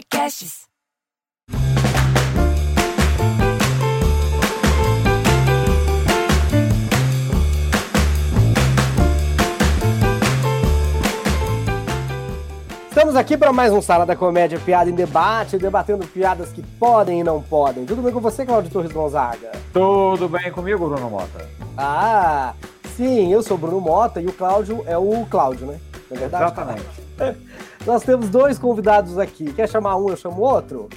Podcasts. Estamos aqui para mais um Sala da Comédia Piada em Debate, debatendo piadas que podem e não podem. Tudo bem com você, Claudio Torres Gonzaga? Tudo bem comigo, Bruno Mota? Ah, sim, eu sou Bruno Mota e o Cláudio é o Cláudio, né? Não é verdade? Exatamente. Nós temos dois convidados aqui. Quer chamar um, eu chamo outro?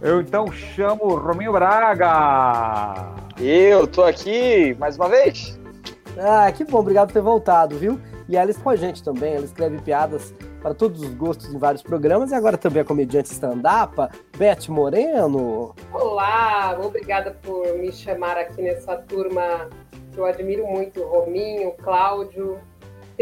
Eu então chamo o Rominho Braga. Eu tô aqui mais uma vez. Ah, que bom, obrigado por ter voltado, viu? E ela está com a gente também, ela escreve piadas para todos os gostos em vários programas e agora também é comediante stand-up, Beth Moreno. Olá, obrigada por me chamar aqui nessa turma que eu admiro muito, Rominho, Cláudio.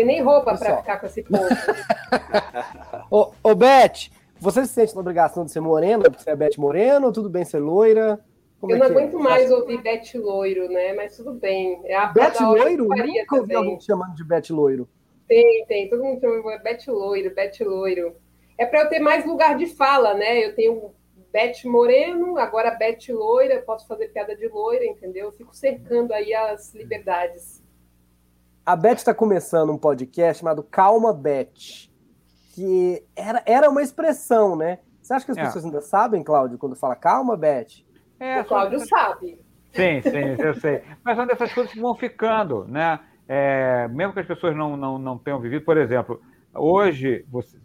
Tem nem roupa para ficar com esse povo. Ô, ô Beth, você se sente na obrigação de ser morena, porque você é Beth Moreno, tudo bem ser loira? Como eu é não é? aguento mais ouvir Bete Loiro, né? Mas tudo bem. É a Beth Loiro? Nunca ouvi alguém te chamando de Beth Loiro. Tem, tem. Todo mundo chama Bete Loiro, Bete Loiro. É para eu ter mais lugar de fala, né? Eu tenho Bete Moreno, agora Bete Loira, eu posso fazer piada de loira, entendeu? Eu fico cercando aí as liberdades. A Beth está começando um podcast chamado Calma Beth, que era, era uma expressão, né? Você acha que as É. pessoas ainda sabem, Cláudio, quando fala calma, Beth? É, o Cláudio são- sabe. Sim, sim, eu sei. Mas são dessas coisas que vão ficando, né? É, mesmo que as pessoas não, não, não tenham vivido, por exemplo, hoje, você,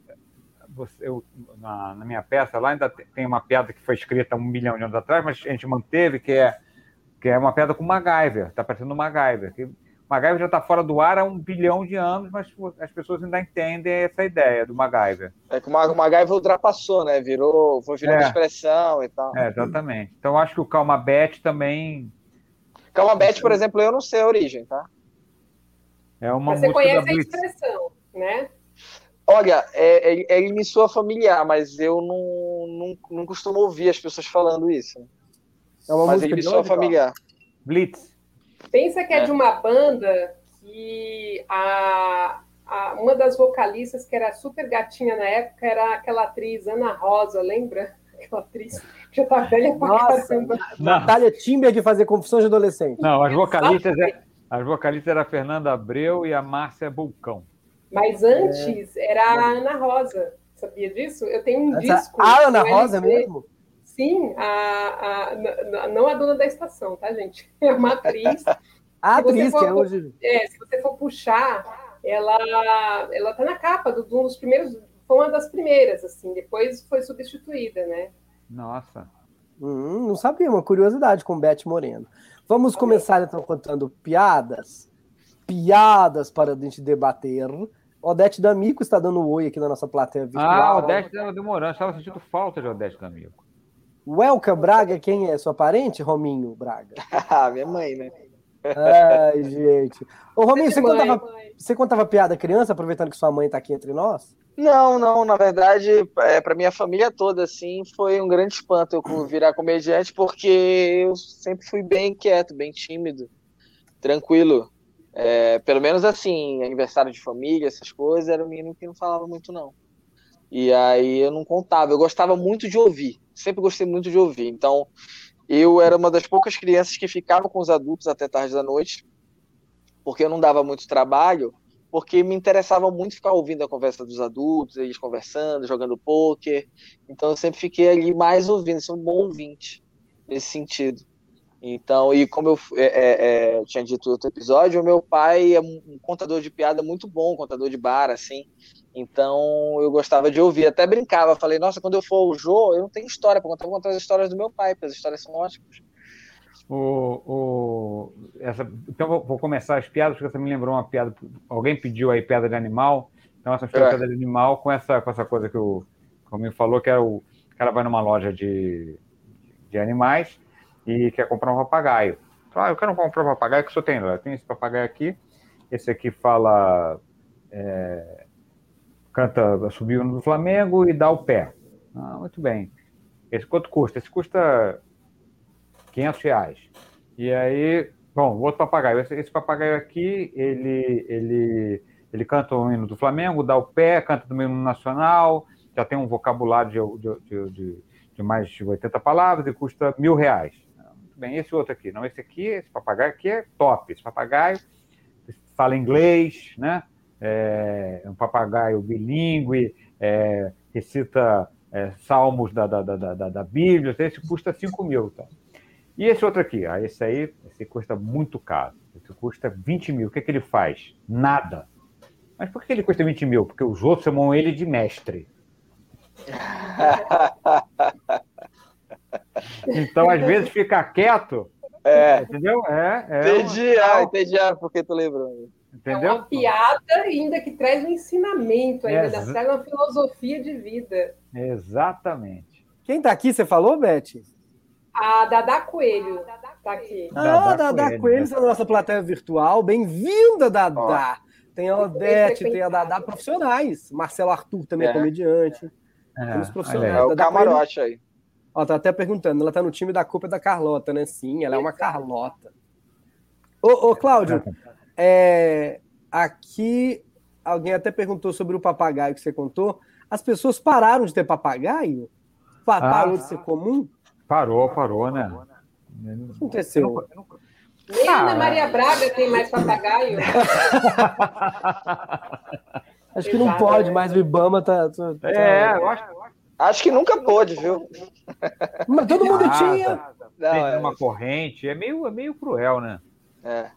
você- eu, na, na minha peça lá ainda te- tem uma piada que foi escrita um milhão de anos atrás, mas a gente manteve, que é, que é uma piada com MacGyver, está parecendo um MacGyver. Que, MacGyver já está fora do ar há um bilhão de anos, mas as pessoas ainda entendem essa ideia do MacGyver. É que o Ma- o MacGyver ultrapassou, né? Virou, foi virando É. expressão e tal. É, exatamente. Então, eu acho que o Calma Bet também Calma Beth, por exemplo, eu não sei a origem, tá? é uma Mas você música da conhece a Blitz. expressão, né? Olha, é, é, ele me soa familiar, mas eu não, não, não costumo ouvir as pessoas falando isso. É uma mas música ele me soa familiar. Blitz. Pensa que é, É. de uma banda que a, a- uma das vocalistas que era super gatinha na época era aquela atriz Ana Rosa, lembra? Aquela atriz que já tá velha pra Nossa. Natália Timber fazer confissões de adolescente. não as vocalistas é, as vocalistas eram a Fernanda Abreu e a Márcia Bulcão. Mas antes era a Ana Rosa. Sabia disso? Eu tenho um Essa- disco. a Ana Rosa LP. mesmo? Sim, a, a- não a dona da estação, tá, gente? É uma atriz. A atriz, for- que é hoje. É, se você for puxar, ela, ela tá na capa do, um dos primeiros. Foi uma das primeiras, assim. Depois foi substituída, né? Nossa. Hum, não sabia, uma curiosidade com Beth Moreno. Vamos começar então contando piadas. Piadas para a gente debater. Odete D'Amico está dando um oi aqui na nossa plateia virtual. Ah, Odete estava demorando, estava sentindo falta de Odete D'Amico. Welka Braga, quem é? Sua parente? Rominho Braga. Ah, minha mãe, né? Ai, gente. Ô, Rominho, você Mãe, contava, mãe. você contava piada criança, aproveitando que sua mãe está aqui entre nós? Não, não, na verdade, é, para minha família toda, assim, foi um grande espanto eu virar comediante, porque eu sempre fui bem quieto, bem tímido, tranquilo. É, pelo menos assim, aniversário de família, essas coisas, era um menino que não falava muito, não. E aí eu não contava, eu gostava muito de ouvir, sempre gostei muito de ouvir. Então, eu era uma das poucas crianças que ficava com os adultos até tarde da noite, porque eu não dava muito trabalho, porque me interessava muito ficar ouvindo a conversa dos adultos, eles conversando, jogando pôquer. Então eu sempre fiquei ali mais ouvindo, sou um bom ouvinte nesse sentido. Então, e como eu é, é, é, tinha dito no outro episódio, o meu pai é um contador de piada muito bom, um contador de bar, assim. Então eu gostava de ouvir, até brincava, falei, nossa, quando eu for ao Jô, eu não tenho história para contar, vou contar as histórias do meu pai, porque as histórias são ótimas. O, o, essa, então vou, vou começar as piadas, porque você me lembrou uma piada. Alguém pediu aí piada de animal. Então, essa É. piada de animal com essa, com essa coisa que o Rominho falou, que é o, o cara vai numa loja de, de animais e quer comprar um papagaio. Fala, Ah, eu quero comprar um papagaio que o senhor tem. Eu tenho esse papagaio aqui. Esse aqui fala. é, canta subiu no Flamengo e dá o pé. Ah, muito bem. Esse quanto custa? Esse custa 500 reais. E aí, bom, o outro papagaio. Esse, esse papagaio aqui, ele, ele, ele canta o hino do Flamengo, dá o pé, canta também o hino nacional, já tem um vocabulário de, de, de, de mais de 80 palavras e custa mil reais. Muito bem, esse outro aqui. Não, esse aqui, esse papagaio aqui é top. Esse papagaio fala inglês, né? É um papagaio bilíngue, é, recita é, salmos da, da, da, da, da Bíblia, esse custa 5 mil. Tá? E esse outro aqui? Ah, esse aí esse custa muito caro. Esse custa 20 mil. O que, é que ele faz? Nada. Mas por que ele custa 20 mil? Porque os outros chamam ele de mestre. então, às vezes, ficar quieto. É. Entendeu? É, é entendi, uma... ah, entendi ah, porque tu lembrando. Entendeu? É uma piada ainda que traz um ensinamento, ainda Exa... traz uma filosofia de vida. Exatamente. Quem está aqui, você falou, Beth? A Dada Coelho está aqui. Ah, Dada, Dada Coelho, está na nossa plateia virtual. Bem-vinda, Dada. Tem a Odete, tem a Dada profissionais. Marcelo Arthur também é, é comediante. É, Temos profissionais. É o camarote aí. Ó, tá até perguntando, ela tá no time da culpa da Carlota, né? Sim, ela é uma Carlota. Ô, ô Cláudio, é, aqui alguém até perguntou sobre o papagaio que você contou. As pessoas pararam de ter papagaio? Parou ah, de ser comum? Parou, parou, né? O que aconteceu? Nem a Ana Maria Braga tem mais papagaio. acho que não pode mais, o Ibama tá. tá, tá é, eu acho, acho que nunca pôde, viu? Mas todo mundo tinha. Não, tem é... uma corrente, é meio, é meio cruel, né? É.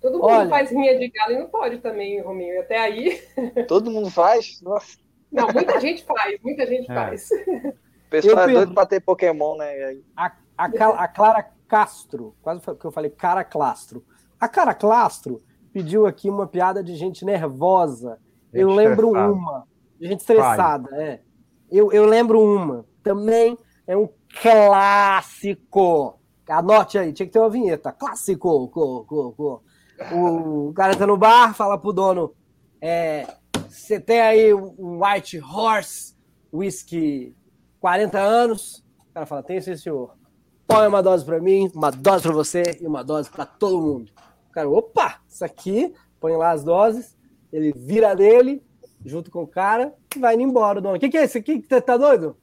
Todo mundo Olha, faz rinha de galo e não pode também, Rominho. Até aí. Todo mundo faz? Nossa. Não, muita gente faz, muita gente é. faz. O pessoal eu é doido pra ter Pokémon, né? A, a, a, Clara Castro, quase que eu falei Cara Clastro. A Cara Clastro pediu aqui uma piada de gente nervosa. Gente eu lembro uma. Gente estressada, Vai. é. Eu, eu lembro uma. Também é um clássico. Anote aí, tinha que ter uma vinheta. Clássico. Co, co, co. O cara tá no bar, fala pro dono: é, você tem aí um White Horse Whisky 40 anos? O cara fala: tem sim, senhor. Põe uma dose para mim, uma dose para você e uma dose para todo mundo. O cara, opa, isso aqui, põe lá as doses, ele vira dele, junto com o cara, e vai indo embora. O dono, o que, que é isso aqui? Tá doido?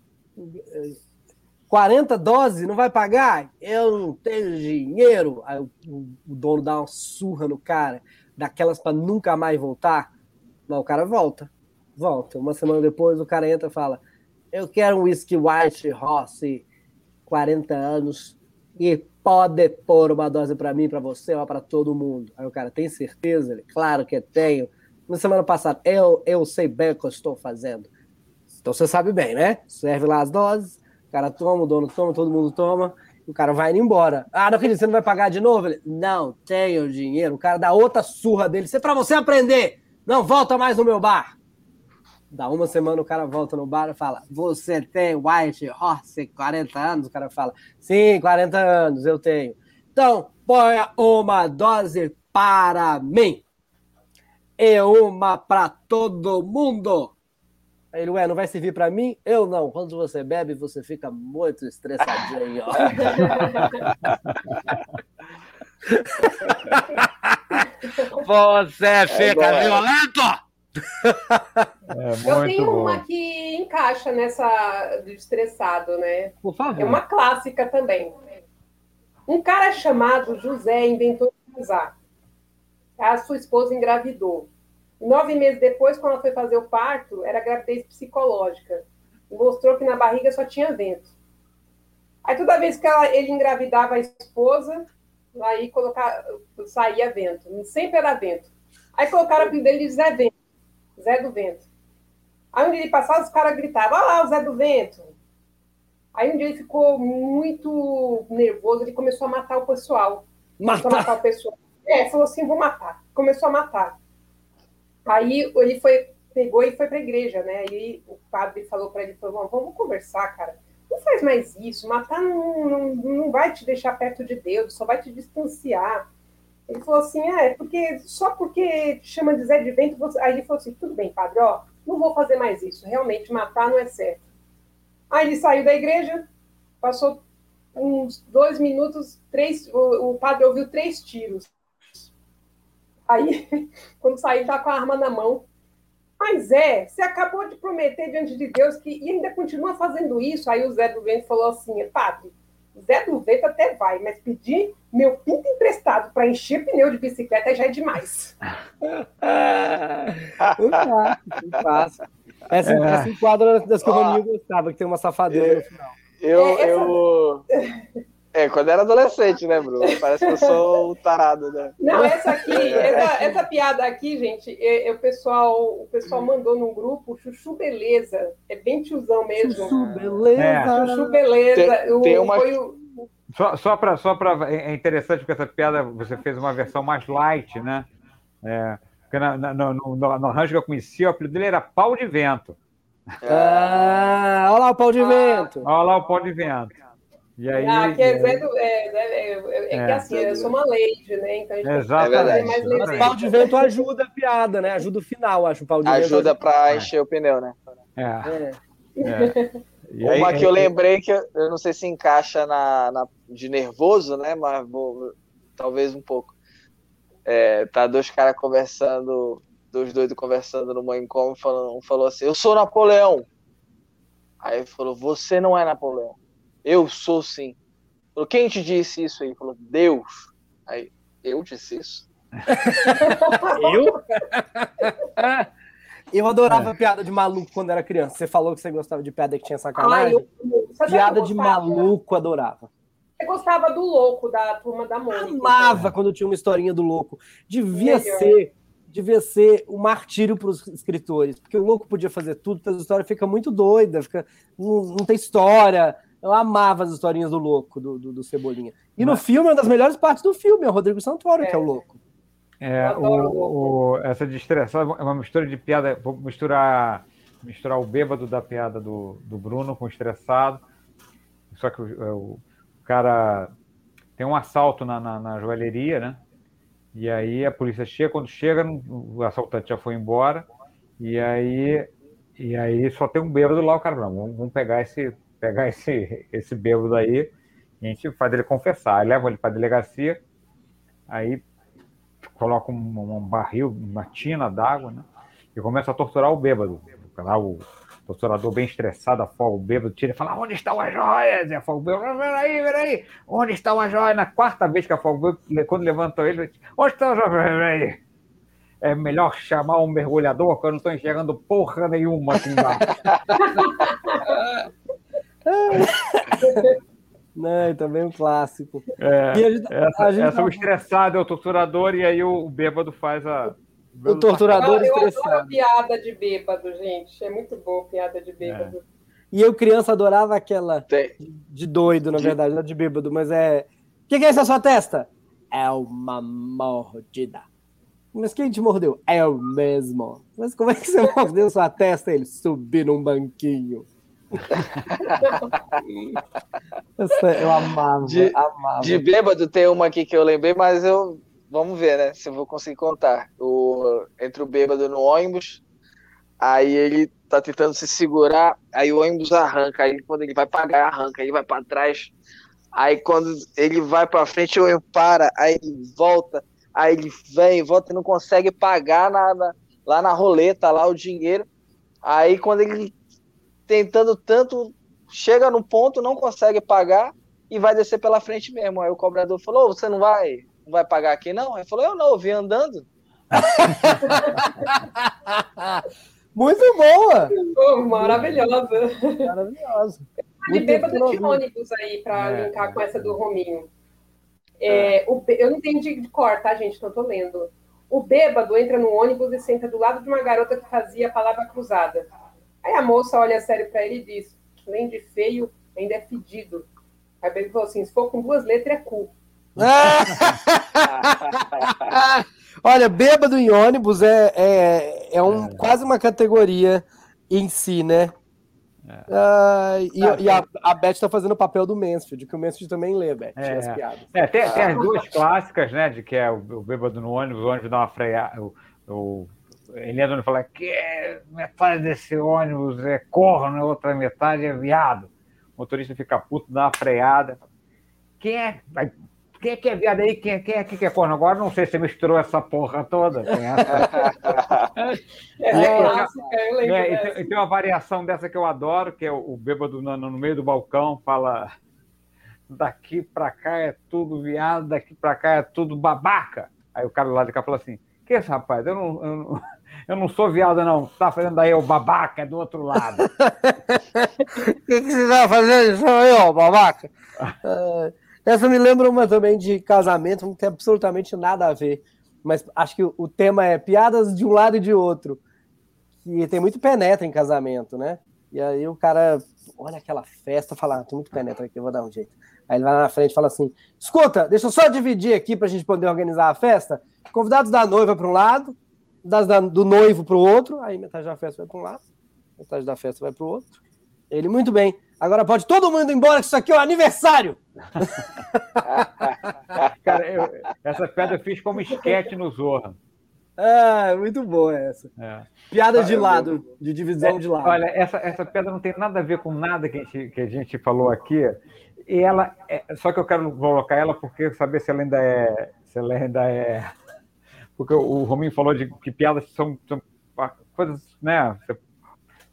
40 doses, não vai pagar? Eu não tenho dinheiro. Aí o, o dono dá uma surra no cara, daquelas para nunca mais voltar. Mas o cara volta. Volta. Uma semana depois o cara entra e fala: Eu quero um whisky white Rossi, 40 anos, e pode pôr uma dose para mim, para você ou para todo mundo. Aí o cara tem certeza? Ele, claro que tenho. Na semana passada, eu, eu sei bem o que eu estou fazendo. Então você sabe bem, né? Serve lá as doses o cara toma, o dono toma, todo mundo toma, o cara vai indo embora. Ah, não acredito, você não vai pagar de novo? Ele, não, tenho dinheiro. O cara dá outra surra dele. Isso é pra você aprender. Não, volta mais no meu bar. Dá uma semana o cara volta no bar e fala: Você tem White Horse 40 anos? O cara fala: Sim, 40 anos eu tenho. Então, ponha uma dose para mim e uma para todo mundo. Aí ele, ué, não vai servir para mim? Eu não. Quando você bebe, você fica muito estressadinho. você fica é violento! É, eu tenho bom. uma que encaixa nessa do estressado, né? Por favor. É uma clássica também. Um cara chamado José inventou casar. A sua esposa engravidou. Nove meses depois, quando ela foi fazer o parto, era gravidez psicológica. mostrou que na barriga só tinha vento. Aí toda vez que ela, ele engravidava a esposa, aí colocar, saía vento. Sempre era vento. Aí colocaram o apelido dele de Zé Vento. Zé do Vento. Aí um dia ele passava, os caras gritavam, olha lá o Zé do Vento. Aí um dia ele ficou muito nervoso, ele começou a matar o pessoal. Matar? matar o pessoal. É, falou assim, vou matar. Começou a matar. Aí ele foi, pegou e foi para a igreja, né? Aí o padre falou para ele, falou, vamos conversar, cara. Não faz mais isso, matar não, não, não vai te deixar perto de Deus, só vai te distanciar. Ele falou assim, ah, é porque só porque te chama de Zé de Vento, você... aí ele falou assim, tudo bem, padre, ó, não vou fazer mais isso, realmente matar não é certo. Aí ele saiu da igreja, passou uns dois minutos, três, o, o padre ouviu três tiros. Aí, quando saiu, tá com a arma na mão. Mas é, você acabou de prometer diante de Deus que e ainda continua fazendo isso. Aí o Zé do Vento falou assim: padre, Zé do Vento até vai, mas pedir meu pinto emprestado para encher pneu de bicicleta já é demais. um clássico, Essa, é. essa enquadra das que o Rominho gostava, que tem uma safadeza no final. Eu, é, eu... É, quando era adolescente, né, Bruno? Parece que eu sou o tarado, né? Não, essa aqui, essa, essa piada aqui, gente, é, é, o, pessoal, o pessoal mandou num grupo Chuchu Beleza. É bem tiozão mesmo. Chuchu Beleza. É. Chuchu Beleza. Tem, tem uma... Foi o... Só, só para. Só pra, é interessante porque essa piada você fez uma versão mais light, né? É, porque na, na, no, no, no arranjo que eu conhecia, o apelido dele era pau de vento. Ah, olha lá o pau de ah, vento. Olha lá o pau de vento. E aí, ah, que é, Zé do, é, é, é, é, que assim, eu sou uma lady, né? Então a gente Exatamente. mais O pau de vento ajuda a piada, né? Ajuda o final, acho. O pau de ajuda para encher o pneu, né? É. é. Uma que eu lembrei que eu, eu, não sei se encaixa na, na de nervoso, né? Mas vou, talvez um pouco. É, tá dois caras conversando, dois doidos conversando no manicômio, falando, um falou assim: Eu sou Napoleão. Aí ele falou: Você não é Napoleão. Eu sou sim. Falou, quem te disse isso aí? Falou, Deus. Aí, eu disse isso? eu? eu adorava é. piada de maluco quando era criança. Você falou que você gostava de piada que tinha sacanagem. Ah, eu... Piada de maluco, adorava. Você gostava do louco da turma da Mônica. Amava quando tinha uma historinha do louco. Devia Melhor. ser devia ser um martírio para os escritores, porque o louco podia fazer tudo, a história fica muito doida, fica, não, não tem história, eu amava as historinhas do louco, do, do, do Cebolinha. E Mas... no filme, uma das melhores partes do filme é o Rodrigo Santoro, é. que é o louco. É, o, o, essa de estressar é uma mistura de piada. Vou misturar, misturar o bêbado da piada do, do Bruno com o estressado. Só que o, é, o cara tem um assalto na, na, na, joalheria, né? E aí a polícia chega, quando chega, o assaltante já foi embora. E aí, e aí só tem um bêbado lá, o cara, não, vamos, vamos pegar esse pegar esse, esse bêbado aí a gente faz ele confessar. Aí leva ele para a delegacia, aí coloca um, um barril, uma tina d'água, né? E começa a torturar o bêbado. Lá o torturador bem estressado, afoga o bêbado, tira e fala, onde estão as joias? E afoga o bêbado, peraí, peraí, onde estão as joias? Na quarta vez que afoga o bêbado, quando levantou ele, onde estão as joias? Peraí. É melhor chamar um mergulhador, porque eu não estou enxergando porra nenhuma aqui embaixo. Não, também um clássico. É, gente, essa, gente essa tá... o estressado é o torturador e aí o, bêbado faz a. O, torturador eu, eu adoro piada de bêbado, gente. É muito bom piada de bêbado. É. E eu, criança, adorava aquela de doido, na verdade, não de bêbado, mas é. O que, que é essa sua testa? É uma mordida. Mas quem te mordeu? É o mesmo. Mas como é que você mordeu sua testa? Ele subiu num banquinho. Eu amava, de, amava. De bêbado tem uma aqui que eu lembrei, mas eu. Vamos ver, né? Se eu vou conseguir contar. O, entre o bêbado no ônibus, aí ele tá tentando se segurar, aí o ônibus arranca, aí quando ele vai pagar, arranca, aí vai para trás. Aí quando ele vai para frente, o ônibus para, aí ele volta, aí ele vem, volta e não consegue pagar nada lá na roleta, lá o dinheiro. Aí quando ele tentando tanto, chega no ponto, não consegue pagar e vai descer pela frente mesmo. Aí o cobrador falou: Você não vai, não vai pagar aqui, não? Ele falou: Eu não, eu vim andando. Muito boa! Oh, maravilhosa. Maravilhosa. De bêbado de ônibus aí, para é. linkar com essa do Rominho. É, o, eu não entendi de cor, tá, gente? Então tô lendo. O bêbado entra no ônibus e senta do lado de uma garota que fazia a palavra cruzada. Aí a moça olha sério para ele e diz: além de feio, ainda é fedido. Aí ele falou assim: se for com duas letras, é cu. Olha, bêbado em ônibus é, é, é, um, é. quase uma categoria em si, né? É. Ah, e, ah, e, a, a Beth está fazendo o papel do Mansfield, que o Mansfield também lê, Beth, é, as piadas. É, tem, tem, as duas clássicas, né? De que é o, o bêbado no ônibus, o ônibus dá uma freada, o, o ele entra e fala que é, metade desse ônibus é corno, a outra metade é viado. O motorista fica puto, dá uma freada. Quem é? Vai quem é que é viado aí? Quem, quem é que é corno? Agora não sei se você misturou essa porra toda. Tem essa. É, É, clássica, eu lembro É, e, tem, e tem uma variação dessa que eu adoro, que é o, o bêbado no, no meio do balcão fala daqui pra cá é tudo viado, daqui pra cá é tudo babaca. Aí o cara lá de cá fala assim, que isso, rapaz? Eu não, eu não, eu não sou viado, não. Tá fazendo aí o babaca, do outro lado. O que, que você tá fazendo aí, ó, babaca? Ah, essa me lembra uma também de casamento, não tem absolutamente nada a ver. Mas acho que o, tema é piadas de um lado e de outro. Que tem muito penetra em casamento, né? E aí o cara olha aquela festa e fala: ah, tem muito penetra aqui, eu vou dar um jeito. Aí ele vai lá na frente e fala assim: escuta, deixa eu só dividir aqui pra gente poder organizar a festa. Convidados da noiva para um lado, das da- do noivo para o outro, aí metade da festa vai para um lado, metade da festa vai para o outro. Ele, muito bem. Agora pode todo mundo ir embora, que isso aqui é o aniversário. Cara, eu- essa pedra eu fiz como esquete no Zorra. Ah, muito boa essa. É. Piadas de lado, de divisão de lado. Olha, essa, essa pedra não tem nada a ver com nada que a gente, que a gente falou aqui. E ela, é- só que eu quero colocar ela porque saber se ela ainda é, se ela ainda é, porque o Rominho falou de que piadas são, são pa- coisas, né,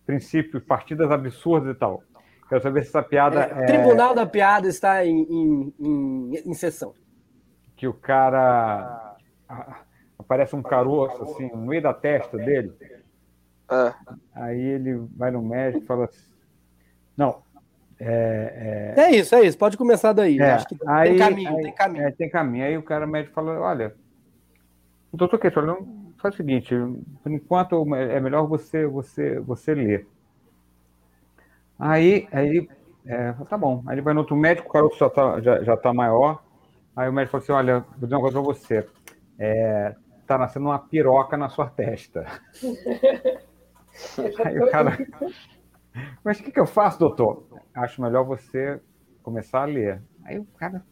princípios, partidas absurdas e tal. Quero saber se essa piada É, é, o Tribunal da Piada está em, em, em, em sessão. que o cara ah, aparece um caroço assim no meio da testa dele. Ah, Aí ele vai no médico e fala assim, não, é, é, É isso, é isso. Pode começar daí. É, Acho que aí- tem caminho, aí- tem caminho. É, tem caminho. Aí o cara médico fala, olha, doutor Queixo, faz o seguinte, por enquanto é melhor você, você, você ler. Aí, aí é, tá bom. Aí ele vai no outro médico, o cara já tá, já, já tá maior. Aí o médico fala assim, olha, vou dizer uma coisa pra você. É, tá nascendo uma piroca na sua testa. Aí o cara. Mas o que, que eu faço, doutor? Acho melhor você começar a ler. Aí o cara.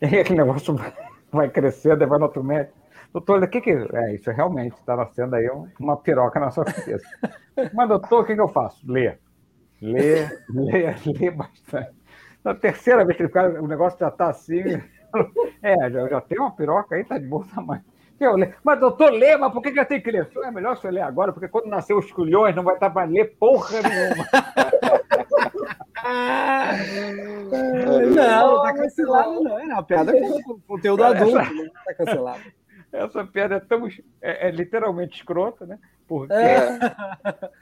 E aí aquele negócio vai- aí vai no outro médico. Doutor, o que que. É, isso realmente está nascendo aí um- uma piroca na sua cabeça. Mas, doutor, o que, que eu faço? Lê. Lê, lê, lê bastante. Na terceira vez que ele fica, o negócio já está assim. É, já, já tem uma piroca aí, tá de bom tamanho. Eu leio. Mas, doutor, lê, mas por que, que eu tenho que ler? É melhor você ler agora, porque quando nascer os culhões não vai estar para ler porra nenhuma. Não, não tá cancelado, não. É uma piada com conteúdo adulto, não tá cancelado. Essa piada é tão. É, é literalmente escrota, né? Porque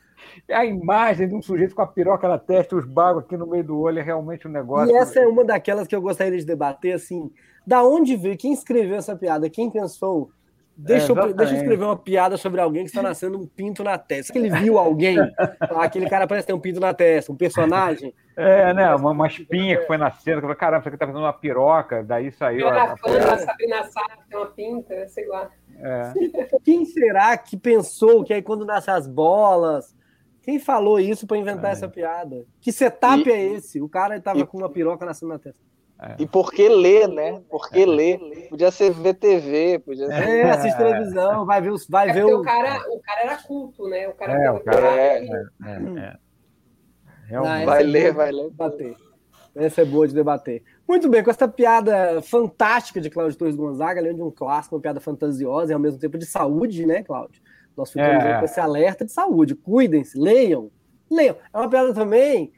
É. a imagem de um sujeito com a piroca na testa e os bagos aqui no meio do olho é realmente um negócio. E essa é uma daquelas que eu gostaria de debater, assim, da onde veio, quem escreveu essa piada, quem pensou, deixa, É, eu, deixa eu escrever uma piada sobre alguém que está nascendo um pinto na testa. Que ele viu alguém? Aquele cara parece ter um pinto na testa, um personagem. É, né? Uma, uma espinha que foi nascendo, que falou, caramba, isso aqui tá fazendo uma piroca, daí saiu. a- Ana a- Fana, Sabrina Sato, tem uma pinta, sei lá. é. Quem será que pensou que aí quando nasce as bolas... Quem falou isso para inventar essa piada? Que setup E- é esse? O cara estava e- com uma piroca nascendo na testa. E por que ler, né? Por que ler? Podia ser VTV, podia ser. É, assiste televisão, vai ver os. Vai É ver porque o. o cara, o cara era culto, né? O cara É, o cara- É, é. Não, Realmente. Vai é ler, boa vai ler. de Debater. Essa é boa de debater. Muito bem, com essa piada fantástica de Cláudio Torres Gonzaga, além de um clássico, uma piada fantasiosa e ao mesmo tempo de saúde, né, Cláudio? Nós ficamos É. aí com esse alerta de saúde. Cuidem-se, leiam. Leiam. É uma piada também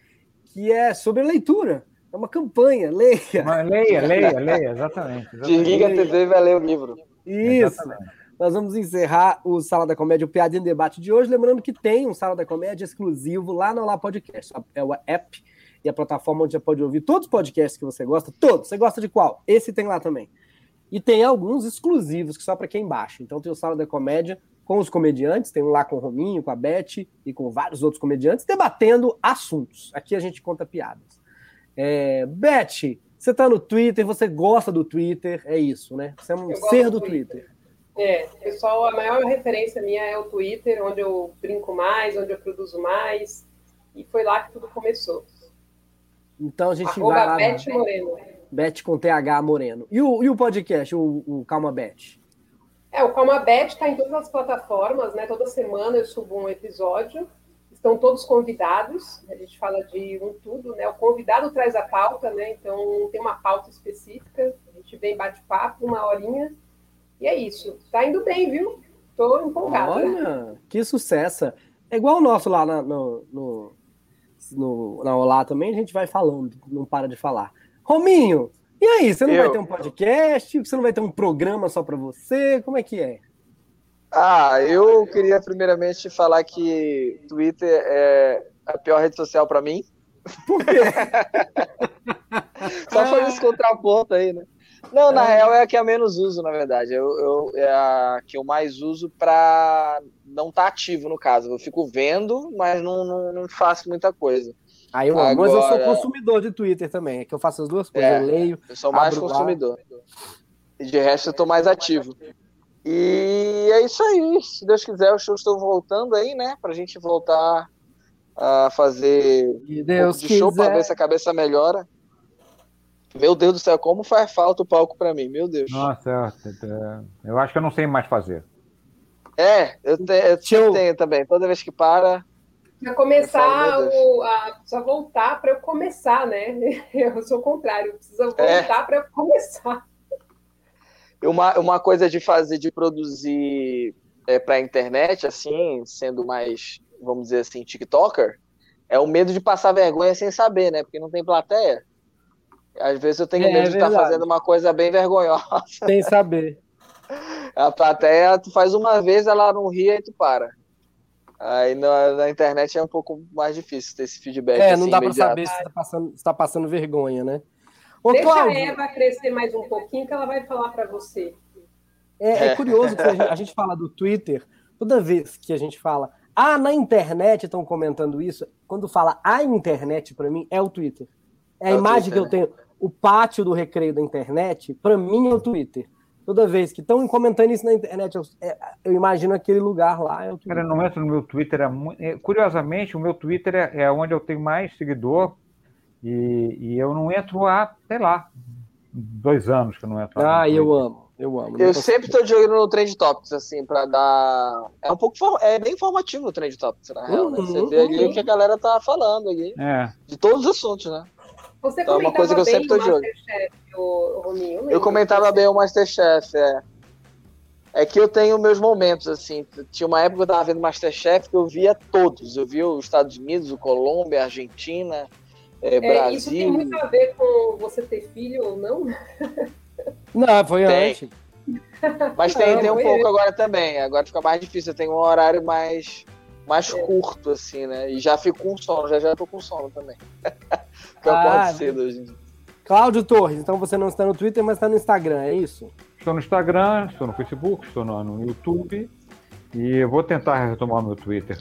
que é sobre leitura. É uma campanha, leia. Mas leia, leia, leia, exatamente. exatamente. Desliga a TV e vai ler o livro. Isso. Exatamente. Nós vamos encerrar o Sala da Comédia, o Piada em Debate de hoje. Lembrando que tem um Sala da Comédia exclusivo lá no Olá Podcast. É o app e a plataforma onde você pode ouvir todos os podcasts que você gosta. Todos. Você gosta de qual? Esse tem lá também. E tem alguns exclusivos que só para quem baixa. Então tem o Sala da Comédia com os comediantes, tem um lá com o Rominho, com a Beth e com vários outros comediantes, debatendo assuntos. Aqui a gente conta piadas. É, Beth, você tá no Twitter, você gosta do Twitter, é isso, né? Você é um ser do do Twitter. É, pessoal, a maior referência minha é o Twitter, onde eu brinco mais, onde eu produzo mais. E foi lá que tudo começou. Então a gente Arroba vai lá. Beth Moreno. Beth com TH Moreno. E o, e o podcast, o, o Calma Beth? É, o Calma Bet está em todas as plataformas, né? Toda semana eu subo um episódio. Estão todos convidados. A gente fala de um tudo, né? O convidado traz a pauta, né? Então tem uma pauta específica. A gente gente vem bate-papo, uma horinha. E é isso. Tá indo bem, viu? Tô empolgada. Olha, que sucesso. É igual o nosso lá na, no, no, no, na Olá também, a gente vai falando, não para de falar. Rominho, e aí, você não Eu... vai ter um podcast? Você não vai ter um programa só para você? Como é que é? Ah, eu queria primeiramente falar que Twitter é a pior rede social para mim. Por quê? Só foi esse contraponto aí, né? Não, na é. real é a que eu menos uso, na verdade. Eu, eu, é a que eu mais uso para não estar tá ativo, no caso. Eu fico vendo, mas não, não, não faço muita coisa. Aí eu, Agora, mas eu sou consumidor de Twitter também, é que eu faço as duas coisas. É, eu leio. Eu sou mais consumidor. Lá. E de resto eu tô mais ativo. E é isso aí. Se Deus quiser, eu estou voltando aí, né? Pra gente voltar a fazer e Deus um de show para ver se a cabeça melhora. Meu Deus do céu, como faz falta o palco para mim, meu Deus. Nossa, eu acho que eu não sei mais fazer. É, eu, te, eu tenho também. Toda vez que para. Para começar, o, a, precisa voltar para eu começar, né? Eu sou o contrário, precisa voltar é. para eu começar. Uma, uma coisa de fazer, de produzir é, para a internet, assim, sendo mais vamos dizer assim, TikToker, é o medo de passar vergonha sem saber, né? Porque não tem plateia. Às vezes eu tenho é, medo de estar tá fazendo uma coisa bem vergonhosa. Sem saber. A plateia, tu faz uma vez, ela não ri e tu para. Aí na, na, internet é um pouco mais difícil ter esse feedback. É, assim, não dá para saber se está passando, se tá passando vergonha, né? Ô, Deixa Cláudio, a Eva crescer mais um pouquinho que ela vai falar para você. É, é, curioso que a gente, a gente fala do Twitter, toda vez que a gente fala, ah, na internet estão comentando isso. Quando fala a internet, para mim, é o Twitter. É a é imagem Twitter, que eu tenho. O pátio do recreio da internet, para mim, é o Twitter. Toda vez que estão comentando isso na internet, eu, é, eu, imagino aquele lugar lá. É Cara, não entro no meu Twitter. É muito... É, curiosamente, o meu Twitter é, é onde eu tenho mais seguidor. E, e, eu não entro há, sei lá, dois anos que eu não entro. Ah, eu amo. Eu amo. Eu sempre tô de olho no Trend Topics, assim, pra dar. É um pouco. É bem informativo o Trend Topics, na real, né? Você vê ali o que a galera tá falando ali. É. De todos os assuntos, né? Você então, é uma coisa que eu sempre tô de olho. O, Rominho, eu comentava bem o Masterchef, é. É que eu tenho meus momentos, assim. Tinha uma época que eu tava vendo Masterchef que eu via todos. Eu via os Estados Unidos, o Colômbia, a Argentina, é, Brasil. Isso tem muito a ver com você ter filho ou não? Não, foi tem. antes. Mas tem, não, tem um pouco eu. agora também. Agora fica mais difícil. Eu tenho um horário mais, mais é. curto, assim, né? E já fico com sono. Já já tô com sono também. Porque ah, eu acordo cedo hoje em dia. Cláudio Torres, então você não está no Twitter, mas está no Instagram, é isso? Estou no Instagram, estou no Facebook, estou no, no YouTube. E eu vou tentar retomar meu Twitter.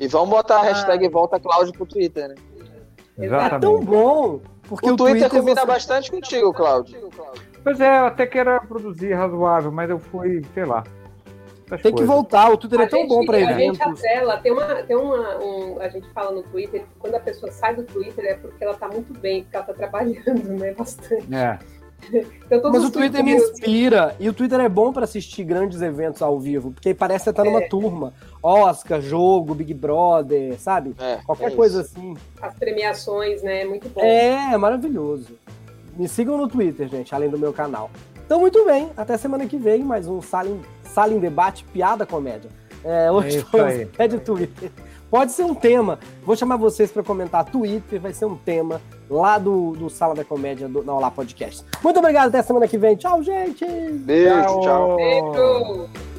E vamos botar a ah. hashtag volta Cláudio pro Twitter, né? Exatamente. É tão bom. Porque o, o Twitter, Twitter combina você... bastante contigo, Cláudio. Pois é, eu até quero produzir razoável, mas eu fui, sei lá. Tem coisas. que voltar, o Twitter a é tão bom para eventos. A gente tela, tem uma, tem uma um, a gente fala no Twitter que quando a pessoa sai do Twitter é porque ela tá muito bem, porque ela tá trabalhando, né, bastante. É. Então, Mas o Twitter me inspira, e o Twitter é bom para assistir grandes eventos ao vivo, porque parece que você tá numa é. turma. Oscar, jogo, Big Brother, sabe? É, Qualquer é coisa assim. As premiações, né? Muito bom. É, maravilhoso. Me sigam no Twitter, gente, além do meu canal. Então, muito bem. Até semana que vem, mais um Sala em Debate, Piada Comédia. É, hoje é foi é de Twitter. Pode ser um tema. Vou chamar vocês para comentar Twitter, vai ser um tema lá do, do Sala da Comédia do, na Olá Podcast. Muito obrigado, até semana que vem. Tchau, gente! Beijo, tchau. tchau. Beijo.